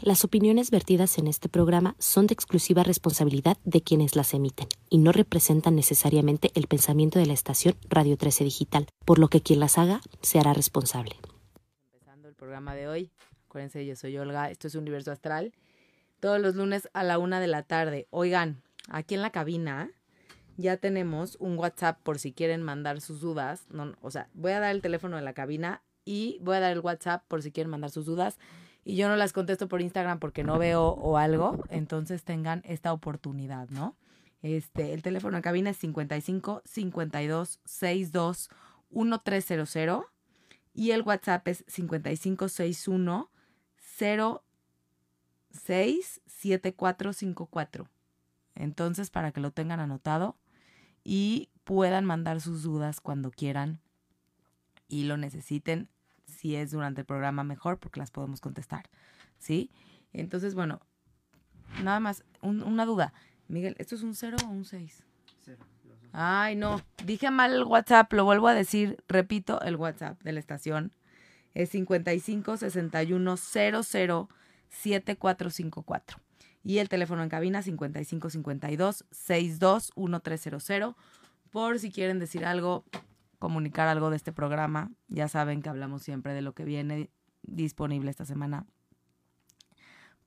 Las opiniones vertidas en este programa son de exclusiva responsabilidad de quienes las emiten y no representan necesariamente el pensamiento de la estación Radio 13 Digital, por lo que quien las haga se hará responsable. Empezando el programa de hoy, acuérdense, yo soy Olga, esto es Universo Astral, todos los lunes a la una de la tarde. Oigan, aquí en la cabina ya tenemos un WhatsApp por si quieren mandar sus dudas. No, o sea, voy a dar el teléfono de la cabina y voy a dar el WhatsApp por si quieren mandar sus dudas y yo no las contesto por Instagram porque no veo o algo, entonces tengan esta oportunidad, ¿no? Este, el teléfono en cabina es 55 52 62 1300 y el WhatsApp es 55 61 06 7454. Entonces, para que lo tengan anotado y puedan mandar sus dudas cuando quieran y lo necesiten, si es durante el programa mejor porque las podemos contestar, ¿sí? Entonces, bueno, nada más, una duda. Miguel, ¿esto es un 0 o un 6? Cero. Ay, no, dije mal el WhatsApp, lo vuelvo a decir, repito, el WhatsApp de la estación es 55 61 00 7454. Y el teléfono en cabina 55 52 62 1300 por si quieren decir algo, comunicar algo de este programa. Ya saben que hablamos siempre de lo que viene disponible esta semana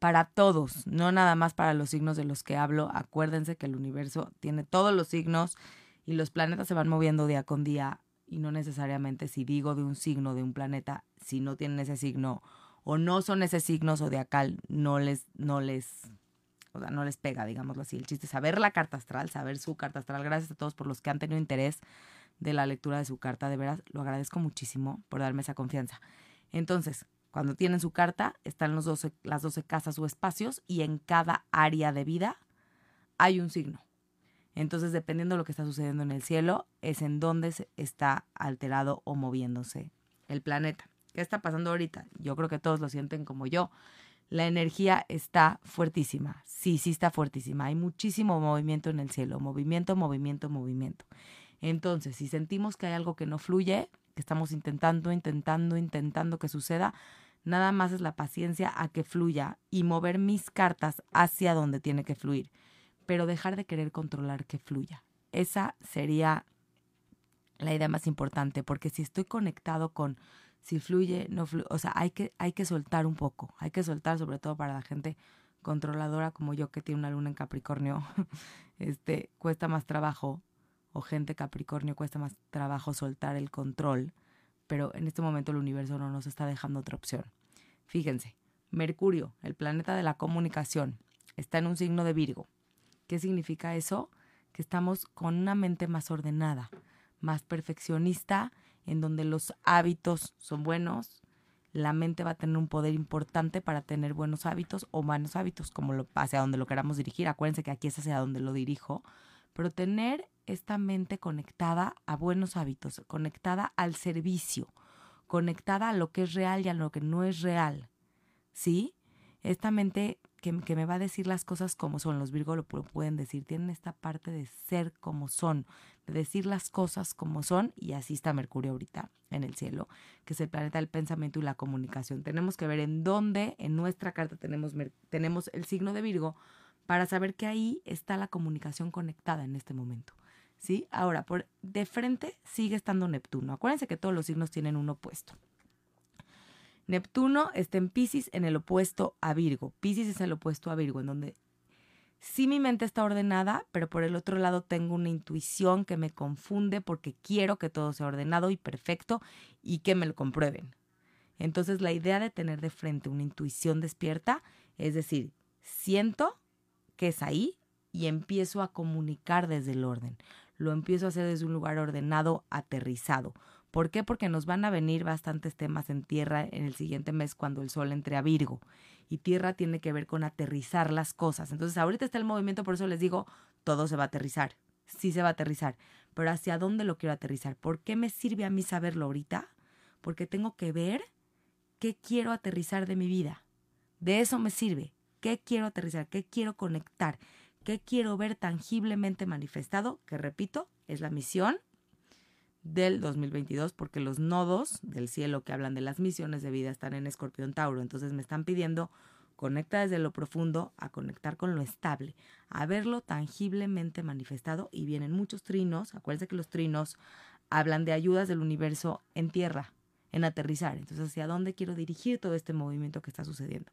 para todos, no nada más para los signos de los que hablo. Acuérdense que el universo tiene todos los signos y los planetas se van moviendo día con día y no necesariamente si digo de un signo de un planeta, si no tienen ese signo o no son ese signo zodiacal, no les, no les, o sea, no les pega, digámoslo así. El chiste es saber la carta astral, saber su carta astral. Gracias a todos por los que han tenido interés de la lectura de su carta. De veras, lo agradezco muchísimo por darme esa confianza. Entonces, cuando tienen su carta, están los 12, las 12 casas o espacios y en cada área de vida hay un signo. Entonces, dependiendo de lo que está sucediendo en el cielo, es en donde está alterado o moviéndose el planeta. ¿Qué está pasando ahorita? Yo creo que todos lo sienten como yo. La energía está fuertísima. Sí, sí está fuertísima. Hay muchísimo movimiento en el cielo. Movimiento, movimiento, movimiento. Entonces, si sentimos que hay algo que no fluye, que estamos intentando, intentando, intentando que suceda, nada más es la paciencia a que fluya y mover mis cartas hacia donde tiene que fluir, pero dejar de querer controlar que fluya. Esa sería la idea más importante, porque si estoy conectado con si fluye, no fluye, o sea, hay que, hay que soltar un poco, hay que soltar sobre todo para la gente controladora como yo que tiene una luna en Capricornio, este, cuesta más trabajo o gente Capricornio cuesta más trabajo soltar el control, pero en este momento el universo no nos está dejando otra opción. Fíjense, Mercurio, el planeta de la comunicación, está en un signo de Virgo. ¿Qué significa eso? Que estamos con una mente más ordenada, más perfeccionista, en donde los hábitos son buenos, la mente va a tener un poder importante para tener buenos hábitos o malos hábitos, como lo, hacia donde lo queramos dirigir. Acuérdense que aquí es hacia donde lo dirijo, pero tener esta mente conectada a buenos hábitos, conectada al servicio, conectada a lo que es real y a lo que no es real. ¿Sí? Esta mente que, que me va a decir las cosas como son, los Virgo lo pueden decir, tienen esta parte de ser como son, de decir las cosas como son, y así está Mercurio ahorita en el cielo, que es el planeta del pensamiento y la comunicación. Tenemos que ver en dónde en nuestra carta tenemos, tenemos el signo de Virgo para saber que ahí está la comunicación conectada en este momento. ¿Sí? Ahora, por de frente sigue estando Neptuno. Acuérdense que todos los signos tienen un opuesto. Neptuno está en Pisces en el opuesto a Virgo. Pisces es el opuesto a Virgo, en donde sí mi mente está ordenada, pero por el otro lado tengo una intuición que me confunde porque quiero que todo sea ordenado y perfecto y que me lo comprueben. Entonces la idea de tener de frente una intuición despierta es decir, siento que es ahí y empiezo a comunicar desde el orden lo empiezo a hacer desde un lugar ordenado, aterrizado. ¿Por qué? Porque nos van a venir bastantes temas en tierra en el siguiente mes cuando el sol entre a Virgo. Y tierra tiene que ver con aterrizar las cosas. Entonces ahorita está el movimiento, por eso les digo, todo se va a aterrizar. sí se va a aterrizar, pero ¿hacia dónde lo quiero aterrizar? ¿Por qué me sirve a mí saberlo ahorita? Porque tengo que ver qué quiero aterrizar de mi vida. De eso me sirve. ¿Qué quiero aterrizar? ¿Qué quiero conectar? ¿Qué quiero ver tangiblemente manifestado? Que repito, es la misión del 2022 porque los nodos del cielo que hablan de las misiones de vida están en Escorpión Tauro. Entonces me están pidiendo conecta desde lo profundo a conectar con lo estable, a verlo tangiblemente manifestado y vienen muchos trinos. Acuérdense que los trinos hablan de ayudas del universo en tierra, en aterrizar. Entonces, ¿hacia dónde quiero dirigir todo este movimiento que está sucediendo?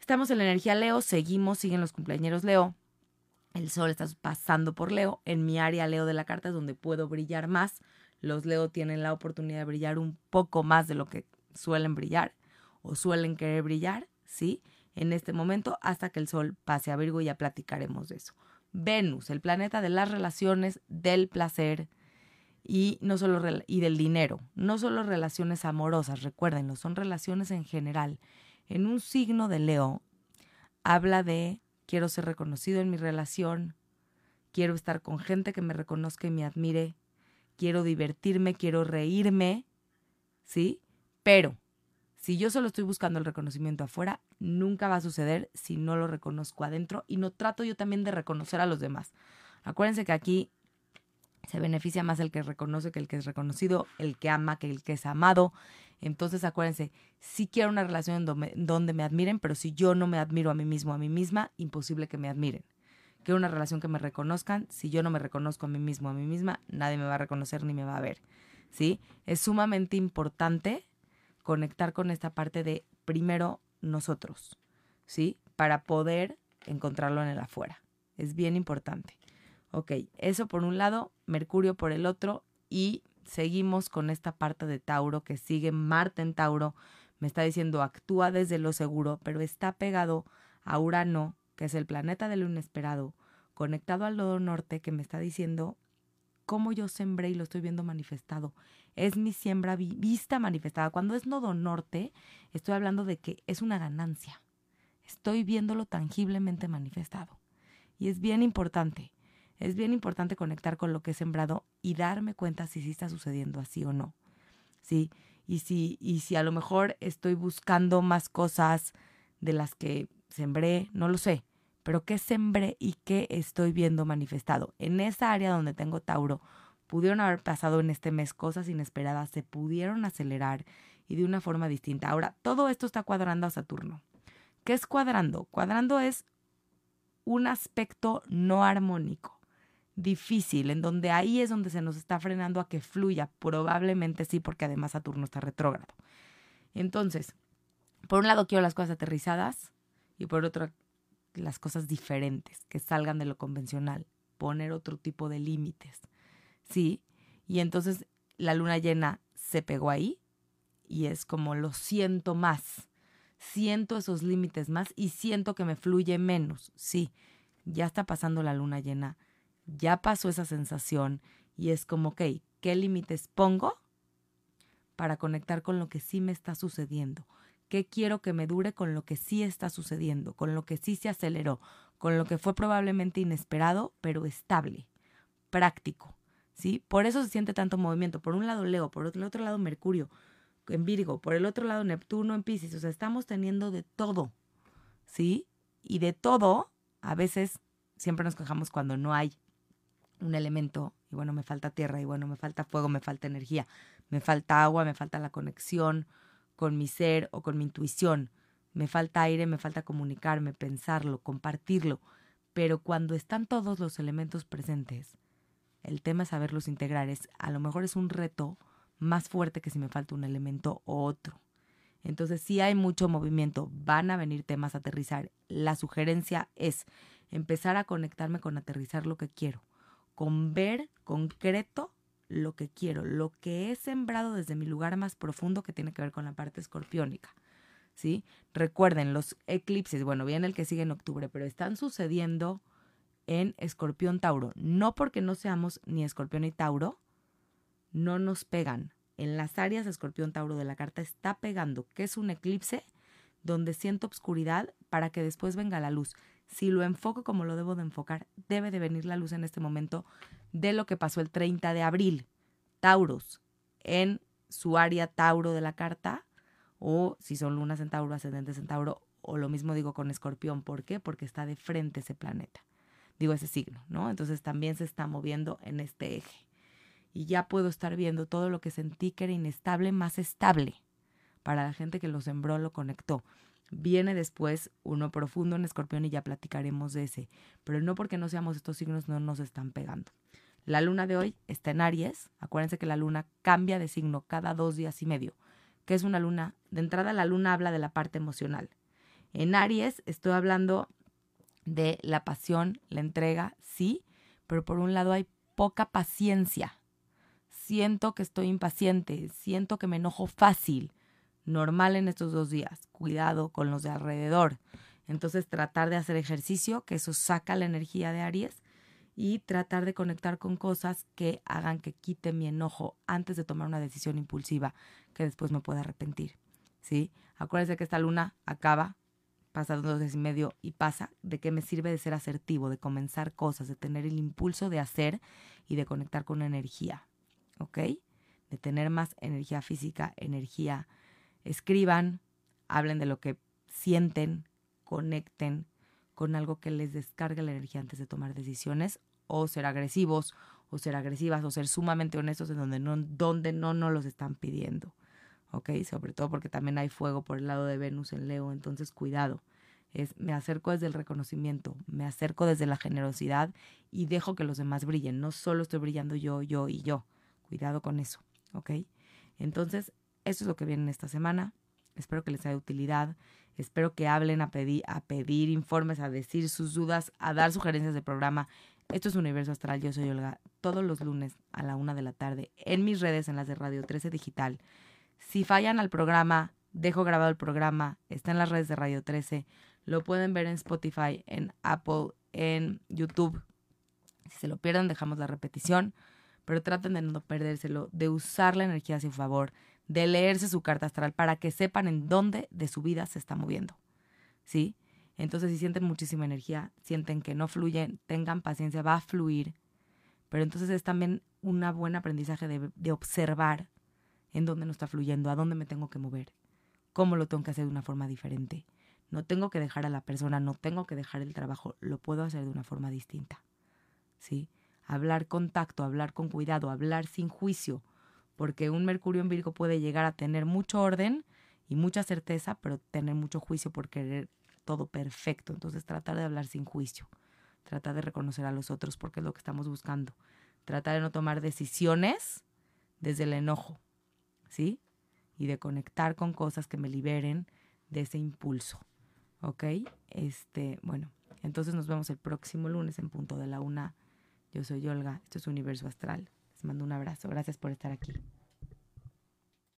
Estamos en la energía Leo, seguimos, siguen los cumpleaños Leo. El sol está pasando por Leo. En mi área Leo de la carta es donde puedo brillar más. Los Leo tienen la oportunidad de brillar un poco más de lo que suelen brillar o suelen querer brillar, ¿sí? En este momento hasta que el sol pase a Virgo y ya platicaremos de eso. Venus, el planeta de las relaciones, del placer y no solo y del dinero, no solo relaciones amorosas, recuérdenlo, son relaciones en general. En un signo de Leo habla de quiero ser reconocido en mi relación, quiero estar con gente que me reconozca y me admire, quiero divertirme, quiero reírme, ¿sí? Pero si yo solo estoy buscando el reconocimiento afuera, nunca va a suceder si no lo reconozco adentro y no trato yo también de reconocer a los demás. Acuérdense que aquí se beneficia más el que reconoce que el que es reconocido, el que ama que el que es amado. Entonces acuérdense, sí quiero una relación donde, me admiren, pero si yo no me admiro a mí mismo, a mí misma, imposible que me admiren. Quiero una relación que me reconozcan. Si yo no me reconozco a mí mismo, a mí misma, nadie me va a reconocer ni me va a ver. ¿Sí? Es sumamente importante conectar con esta parte de primero nosotros, ¿sí? Para poder encontrarlo en el afuera. Es bien importante. Ok, eso por un lado, Mercurio por el otro y seguimos con esta parte de Tauro que sigue Marte en Tauro. Me está diciendo actúa desde lo seguro, pero está pegado a Urano, que es el planeta de lo inesperado, conectado al nodo norte que me está diciendo cómo yo sembré y lo estoy viendo manifestado. Es mi siembra vista manifestada. Cuando es nodo norte, estoy hablando de que es una ganancia. Estoy viéndolo tangiblemente manifestado. Y es bien importante es bien importante conectar con lo que he sembrado y darme cuenta si sí está sucediendo así o no. ¿Sí? Y si, y si a lo mejor estoy buscando más cosas de las que sembré, no lo sé. Pero qué sembré y qué estoy viendo manifestado. En esa área donde tengo Tauro, pudieron haber pasado en este mes cosas inesperadas, se pudieron acelerar y de una forma distinta. Ahora, todo esto está cuadrando a Saturno. ¿Qué es cuadrando? Cuadrando es un aspecto no armónico difícil, en donde ahí es donde se nos está frenando a que fluya. Probablemente sí, porque además Saturno está retrógrado. Entonces, por un lado quiero las cosas aterrizadas y por otro las cosas diferentes, que salgan de lo convencional, poner otro tipo de límites. ¿Sí? Y entonces la luna llena se pegó ahí y es como lo siento más. Siento esos límites más y siento que me fluye menos. Sí, ya está pasando la luna llena ya pasó esa sensación y es como, ok, ¿qué límites pongo para conectar con lo que sí me está sucediendo? ¿Qué quiero que me dure con lo que sí está sucediendo, con lo que sí se aceleró, con lo que fue probablemente inesperado, pero estable, práctico? ¿Sí? Por eso se siente tanto movimiento. Por un lado Leo, por el otro lado Mercurio en Virgo, por el otro lado Neptuno en Pisces. O sea, estamos teniendo de todo, ¿sí? Y de todo, a veces siempre nos quejamos cuando no hay un elemento y bueno, me falta tierra y bueno, me falta fuego, me falta energía, me falta agua, me falta la conexión con mi ser o con mi intuición, me falta aire, me falta comunicarme, pensarlo, compartirlo, pero cuando están todos los elementos presentes, el tema es saberlos integrar, es a lo mejor es un reto más fuerte que si me falta un elemento o otro. Entonces, si hay mucho movimiento, van a venir temas a aterrizar. La sugerencia es empezar a conectarme con aterrizar lo que quiero con ver concreto lo que quiero, lo que he sembrado desde mi lugar más profundo que tiene que ver con la parte escorpiónica. ¿Sí? Recuerden, los eclipses, bueno, viene el que sigue en octubre, pero están sucediendo en Escorpión Tauro. No porque no seamos ni Escorpión ni Tauro, no nos pegan. En las áreas de Escorpión Tauro de la carta está pegando, que es un eclipse donde siento obscuridad para que después venga la luz. Si lo enfoco como lo debo de enfocar, debe de venir la luz en este momento de lo que pasó el 30 de abril. Tauros, en su área Tauro de la carta, o si son lunas en Tauro, ascendentes en Tauro, o lo mismo digo con Escorpión. ¿Por qué? Porque está de frente ese planeta. Digo ese signo, ¿no? Entonces también se está moviendo en este eje. Y ya puedo estar viendo todo lo que sentí que era inestable más estable. Para la gente que lo sembró, lo conectó. Viene después uno profundo en escorpión y ya platicaremos de ese. Pero no porque no seamos estos signos, no nos están pegando. La luna de hoy está en Aries. Acuérdense que la luna cambia de signo cada dos días y medio. ¿Qué es una luna? De entrada, la luna habla de la parte emocional. En Aries estoy hablando de la pasión, la entrega, sí, pero por un lado hay poca paciencia. Siento que estoy impaciente, siento que me enojo fácil, normal en estos dos días. Cuidado con los de alrededor. Entonces tratar de hacer ejercicio, que eso saca la energía de Aries, y tratar de conectar con cosas que hagan que quite mi enojo antes de tomar una decisión impulsiva que después me pueda arrepentir. ¿Sí? Acuérdense que esta luna acaba, pasa dos días y medio y pasa. ¿De qué me sirve de ser asertivo, de comenzar cosas, de tener el impulso de hacer y de conectar con energía? ¿Ok? De tener más energía física, energía escriban, hablen de lo que sienten, conecten con algo que les descargue la energía antes de tomar decisiones o ser agresivos o ser agresivas o ser sumamente honestos en donde no, donde no nos los están pidiendo. ¿Ok? Sobre todo porque también hay fuego por el lado de Venus en Leo, entonces cuidado. Es, me acerco desde el reconocimiento, me acerco desde la generosidad y dejo que los demás brillen. No solo estoy brillando yo, yo y yo. Cuidado con eso, ¿ok? Entonces, eso es lo que viene en esta semana. Espero que les sea de utilidad. Espero que hablen a pedir, a pedir informes, a decir sus dudas, a dar sugerencias de programa. Esto es Universo Astral. Yo soy Olga. Todos los lunes a la una de la tarde en mis redes, en las de Radio 13 Digital. Si fallan al programa, dejo grabado el programa. Está en las redes de Radio 13. Lo pueden ver en Spotify, en Apple, en YouTube. Si se lo pierden, dejamos la repetición. Pero traten de no perdérselo, de usar la energía a su favor, de leerse su carta astral para que sepan en dónde de su vida se está moviendo. ¿Sí? Entonces, si sienten muchísima energía, sienten que no fluyen, tengan paciencia, va a fluir. Pero entonces es también un buen aprendizaje de, de observar en dónde no está fluyendo, a dónde me tengo que mover, cómo lo tengo que hacer de una forma diferente. No tengo que dejar a la persona, no tengo que dejar el trabajo, lo puedo hacer de una forma distinta. ¿Sí? Hablar con tacto, hablar con cuidado, hablar sin juicio, porque un Mercurio en Virgo puede llegar a tener mucho orden y mucha certeza, pero tener mucho juicio por querer todo perfecto. Entonces tratar de hablar sin juicio, tratar de reconocer a los otros porque es lo que estamos buscando, tratar de no tomar decisiones desde el enojo, ¿sí? Y de conectar con cosas que me liberen de ese impulso, ¿ok? Este, bueno, entonces nos vemos el próximo lunes en punto de la una. Yo soy Olga, esto es Universo Astral. Les mando un abrazo. Gracias por estar aquí.